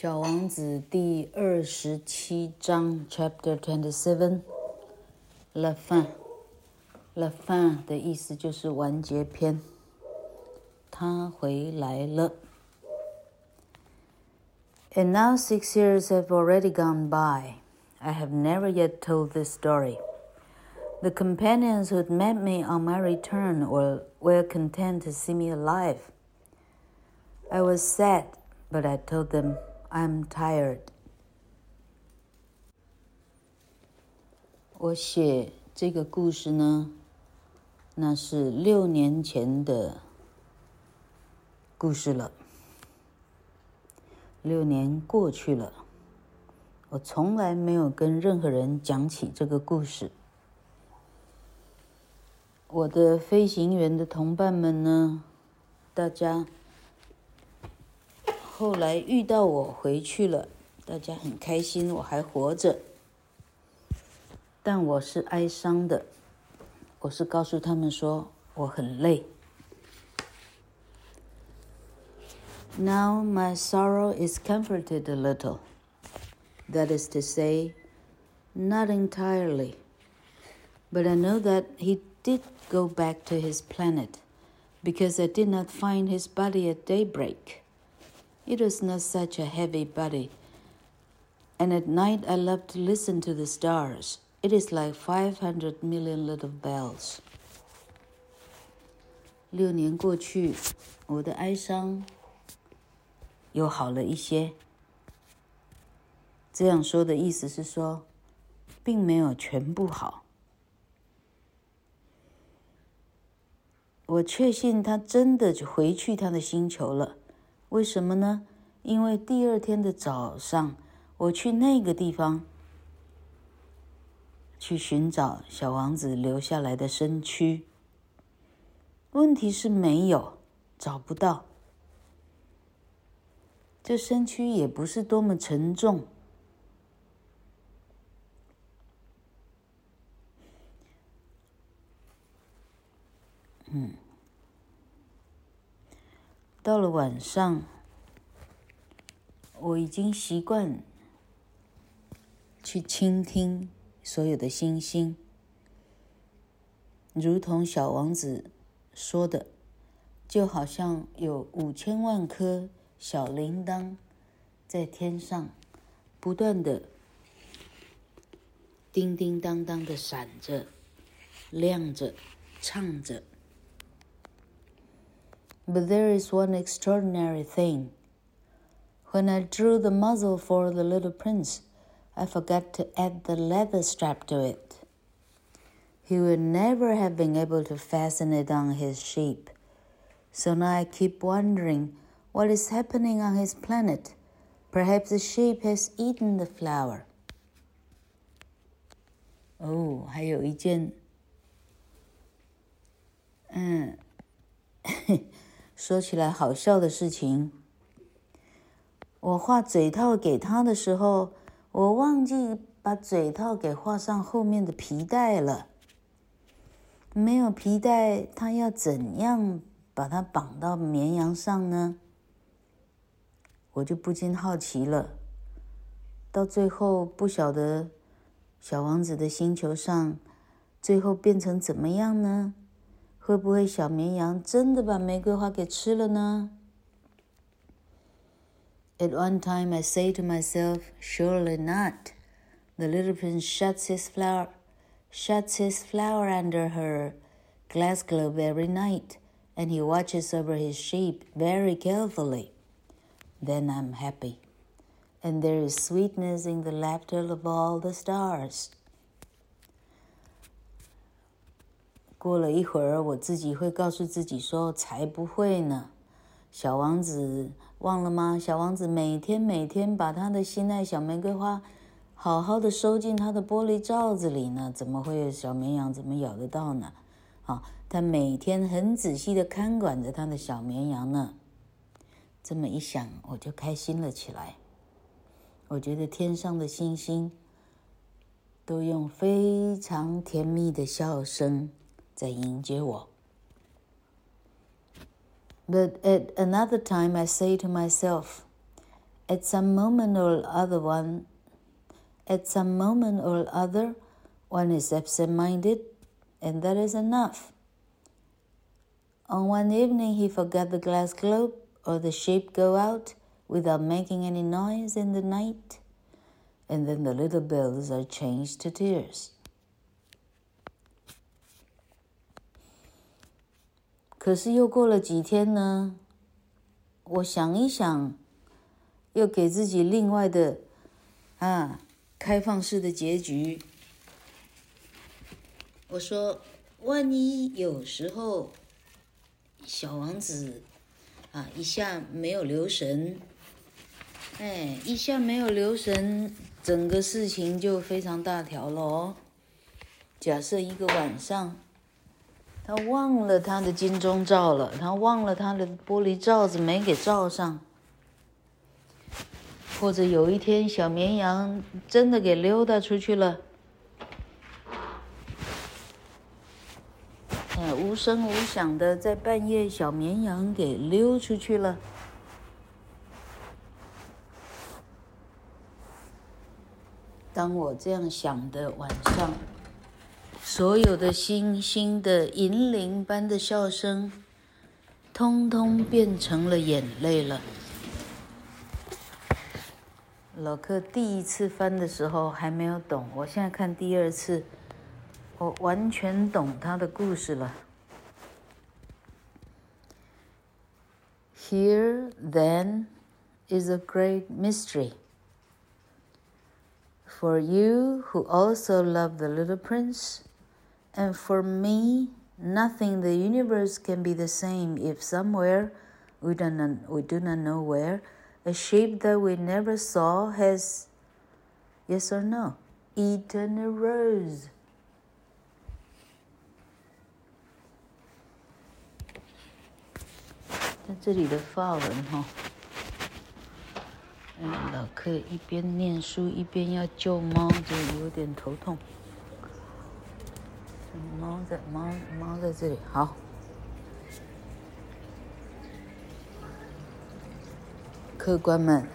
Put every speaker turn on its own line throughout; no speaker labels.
小王子第二十七章，Chapter Twenty Seven，La fin，La fin 的意思就是完结篇。他回来了。And now six years have already gone by. I have never yet told this story. The companions who had met me on my return were, were content to see me alive. I was sad, but I told them. I'm tired。我写这个故事呢，那是六年前的故事了。六年过去了，我从来没有跟任何人讲起这个故事。我的飞行员的同伴们呢，大家。后来遇到我回去了，大家很开心，我还活着。但我是哀伤的，我是告诉他们说我很累。Now my sorrow is comforted a little. That is to say, not entirely. But I know that he did go back to his planet, because I did not find his body at daybreak. It was not such a heavy body. And at night I love to listen to the stars. It is like five hundred million little bells. 六年过去，我的哀伤又好了一些。这样说的意思是说，并没有全部好。我确信他真的就回去他的星球了。 为什么呢？因为第二天的早上，我去那个地方去寻找小王子留下来的身躯。问题是没有，找不到。这身躯也不是多么沉重。到了晚上，我已经习惯去倾听所有的星星，如同小王子说的，就好像有五千万颗小铃铛在天上不断的叮叮当当的闪着、亮着、唱着。But there is one extraordinary thing. When I drew the muzzle for the little prince, I forgot to add the leather strap to it. He would never have been able to fasten it on his sheep. So now I keep wondering what is happening on his planet. Perhaps the sheep has eaten the flower. 哦，还有一件，嗯。 说起来好笑的事情，我画嘴套给他的时候，我忘记把嘴套给画上后面的皮带了。没有皮带，他要怎样把它绑到绵羊上呢？我就不禁好奇了。到最后不晓得小王子的星球上最后变成怎么样呢？会不会小绵羊真的把玫瑰花给吃了呢？At one time I say to myself, surely not. The little prince shuts his flower, shuts his flower under her glass globe every night, and he watches over his sheep very carefully. Then I'm happy, and there is sweetness in the laughter of all the stars. 过了一会儿，我自己会告诉自己说：“才不会呢，小王子忘了吗？小王子每天每天把他的心爱小玫瑰花好好的收进他的玻璃罩子里呢，怎么会有小绵羊怎么咬得到呢？啊，他每天很仔细的看管着他的小绵羊呢。这么一想，我就开心了起来。我觉得天上的星星都用非常甜蜜的笑声。”在迎接我。But at another time, I say to myself, At some moment or other, one, at some moment or other, one is absent-minded, and that is enough. On one evening, he forgot the glass globe or the sheep go out without making any noise in the night, and then the little bells are changed to tears. 可是又过了几天呢？我想一想，又给自己另外的啊开放式的结局。我说，万一有时候小王子啊一下没有留神，哎，一下没有留神，整个事情就非常大条了哦。假设一个晚上。他忘了他的金钟罩了，他忘了他的玻璃罩子没给罩上，或者有一天小绵羊真的给溜达出去了，哎，无声无响的在半夜，小绵羊给溜出去了。当我这样想的晚上。所有的星星的银铃般的笑声，通通变成了眼泪了。老克第一次翻的时候还没有懂，我现在看第二次，我完全懂他的故事了。Here then is a great mystery for you who also love the little prince. And for me, nothing in the universe can be the same if somewhere, we don't know, we do not know where, a shape that we never saw has, yes or no, eaten a rose. 在猫，在猫猫在这里，好，客官们，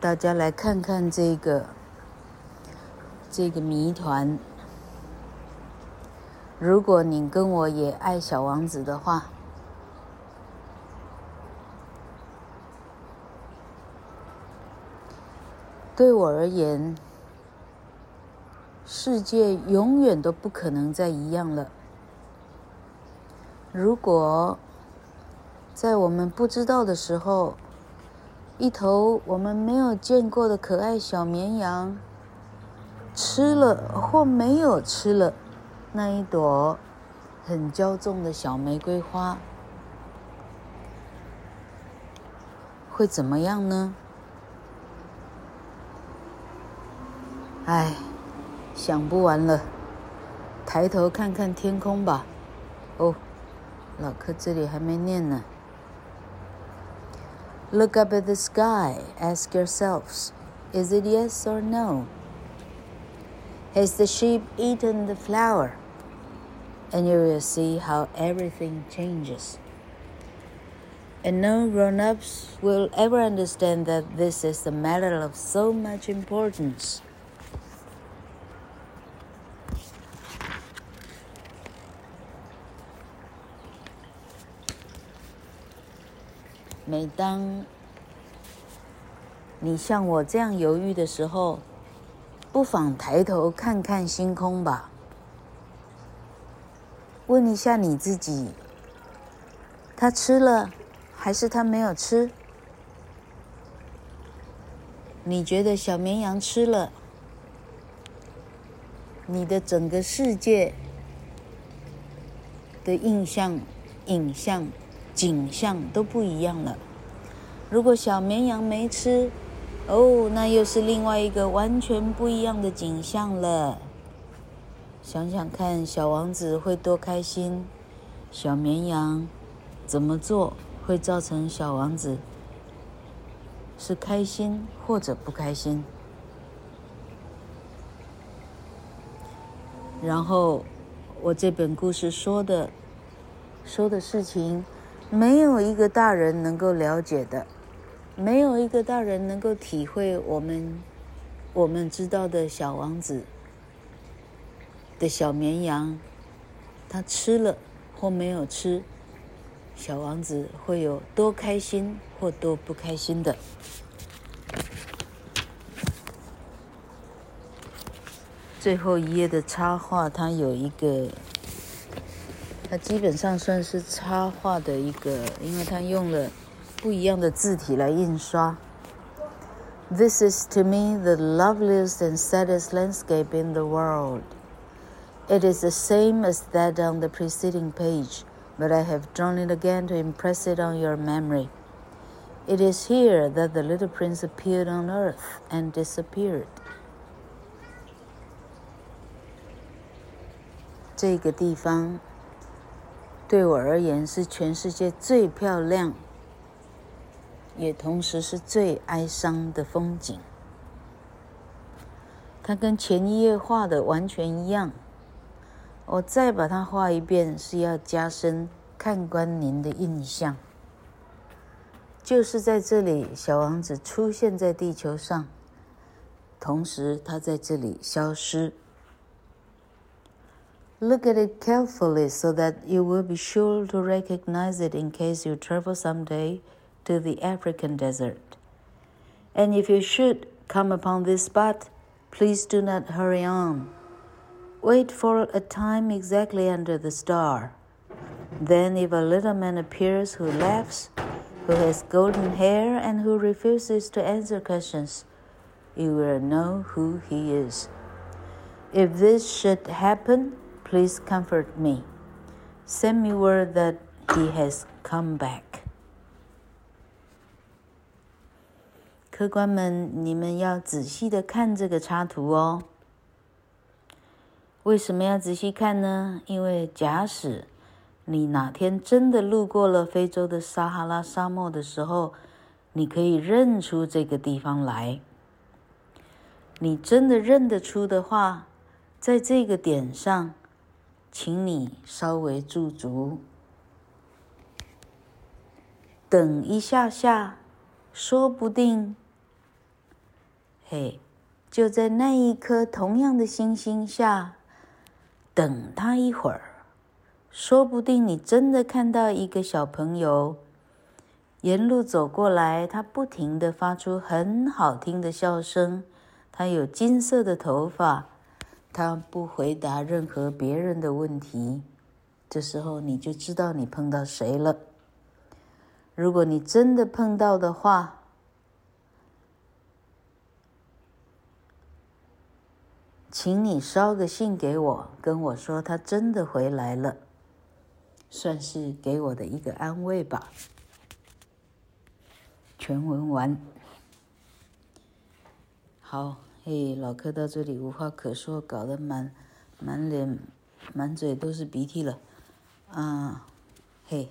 大家来看看这个这个谜团。如果你跟我也爱小王子的话，对我而言。世界永远都不可能再一样了。如果在我们不知道的时候，一头我们没有见过的可爱小绵羊吃了或没有吃了那一朵很骄纵的小玫瑰花，会怎么样呢？哎。想不完了，抬头看看天空吧。哦，老柯这里还没念呢。Look up at the sky. Ask yourselves, is it yes or no? Has the sheep eaten the flower? And you will see how everything changes. And no grown-ups will ever understand that this is a matter of so much importance. 每当你像我这样犹豫的时候，不妨抬头看看星空吧。问一下你自己：他吃了，还是他没有吃？你觉得小绵羊吃了，你的整个世界的印象、影像。景象都不一样了。如果小绵羊没吃，哦，那又是另外一个完全不一样的景象了。想想看，小王子会多开心？小绵羊怎么做会造成小王子是开心或者不开心？然后我这本故事说的说的事情。没有一个大人能够了解的，没有一个大人能够体会我们我们知道的小王子的小绵羊，他吃了或没有吃，小王子会有多开心或多不开心的。最后一页的插画，它有一个，它基本上算是插画的一个，因为它用了不一样的字体来印刷。This is to me the loveliest and saddest landscape in the world. It is the same as that on the preceding page, but I have drawn it again to impress it on your memory. It is here that the little prince appeared on earth and disappeared. 这个地方 对我而言是全世界最漂亮，也同时是最哀伤的风景。它跟前一页画的完全一样。我再把它画一遍，是要加深看官您的印象。就是在这里，小王子出现在地球上，同时他在这里消失。Look at it carefully so that you will be sure to recognize it in case you travel someday to the African desert. And if you should come upon this spot, please do not hurry on. Wait for a time exactly under the star. Then, if a little man appears who laughs, who has golden hair, and who refuses to answer questions, you will know who he is. If this should happen, Please comfort me. Send me word that he has come back. 客官们，你们要仔细的看这个插图哦。为什么要仔细看呢？因为假使你哪天真的路过了非洲的撒哈拉沙漠的时候，你可以认出这个地方来。你真的认得出的话，在这个点上。请你稍微驻足，等一下下，说不定，嘿，就在那一颗同样的星星下，等他一会儿，说不定你真的看到一个小朋友沿路走过来，他不停的发出很好听的笑声，他有金色的头发。他不回答任何别人的问题，这时候你就知道你碰到谁了。如果你真的碰到的话，请你捎个信给我，跟我说他真的回来了，算是给我的一个安慰吧。全文完，好。嘿，老柯到这里无话可说，搞得满满脸、满嘴都是鼻涕了，啊，嘿，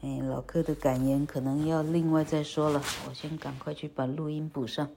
哎，老柯的感言可能要另外再说了，我先赶快去把录音补上。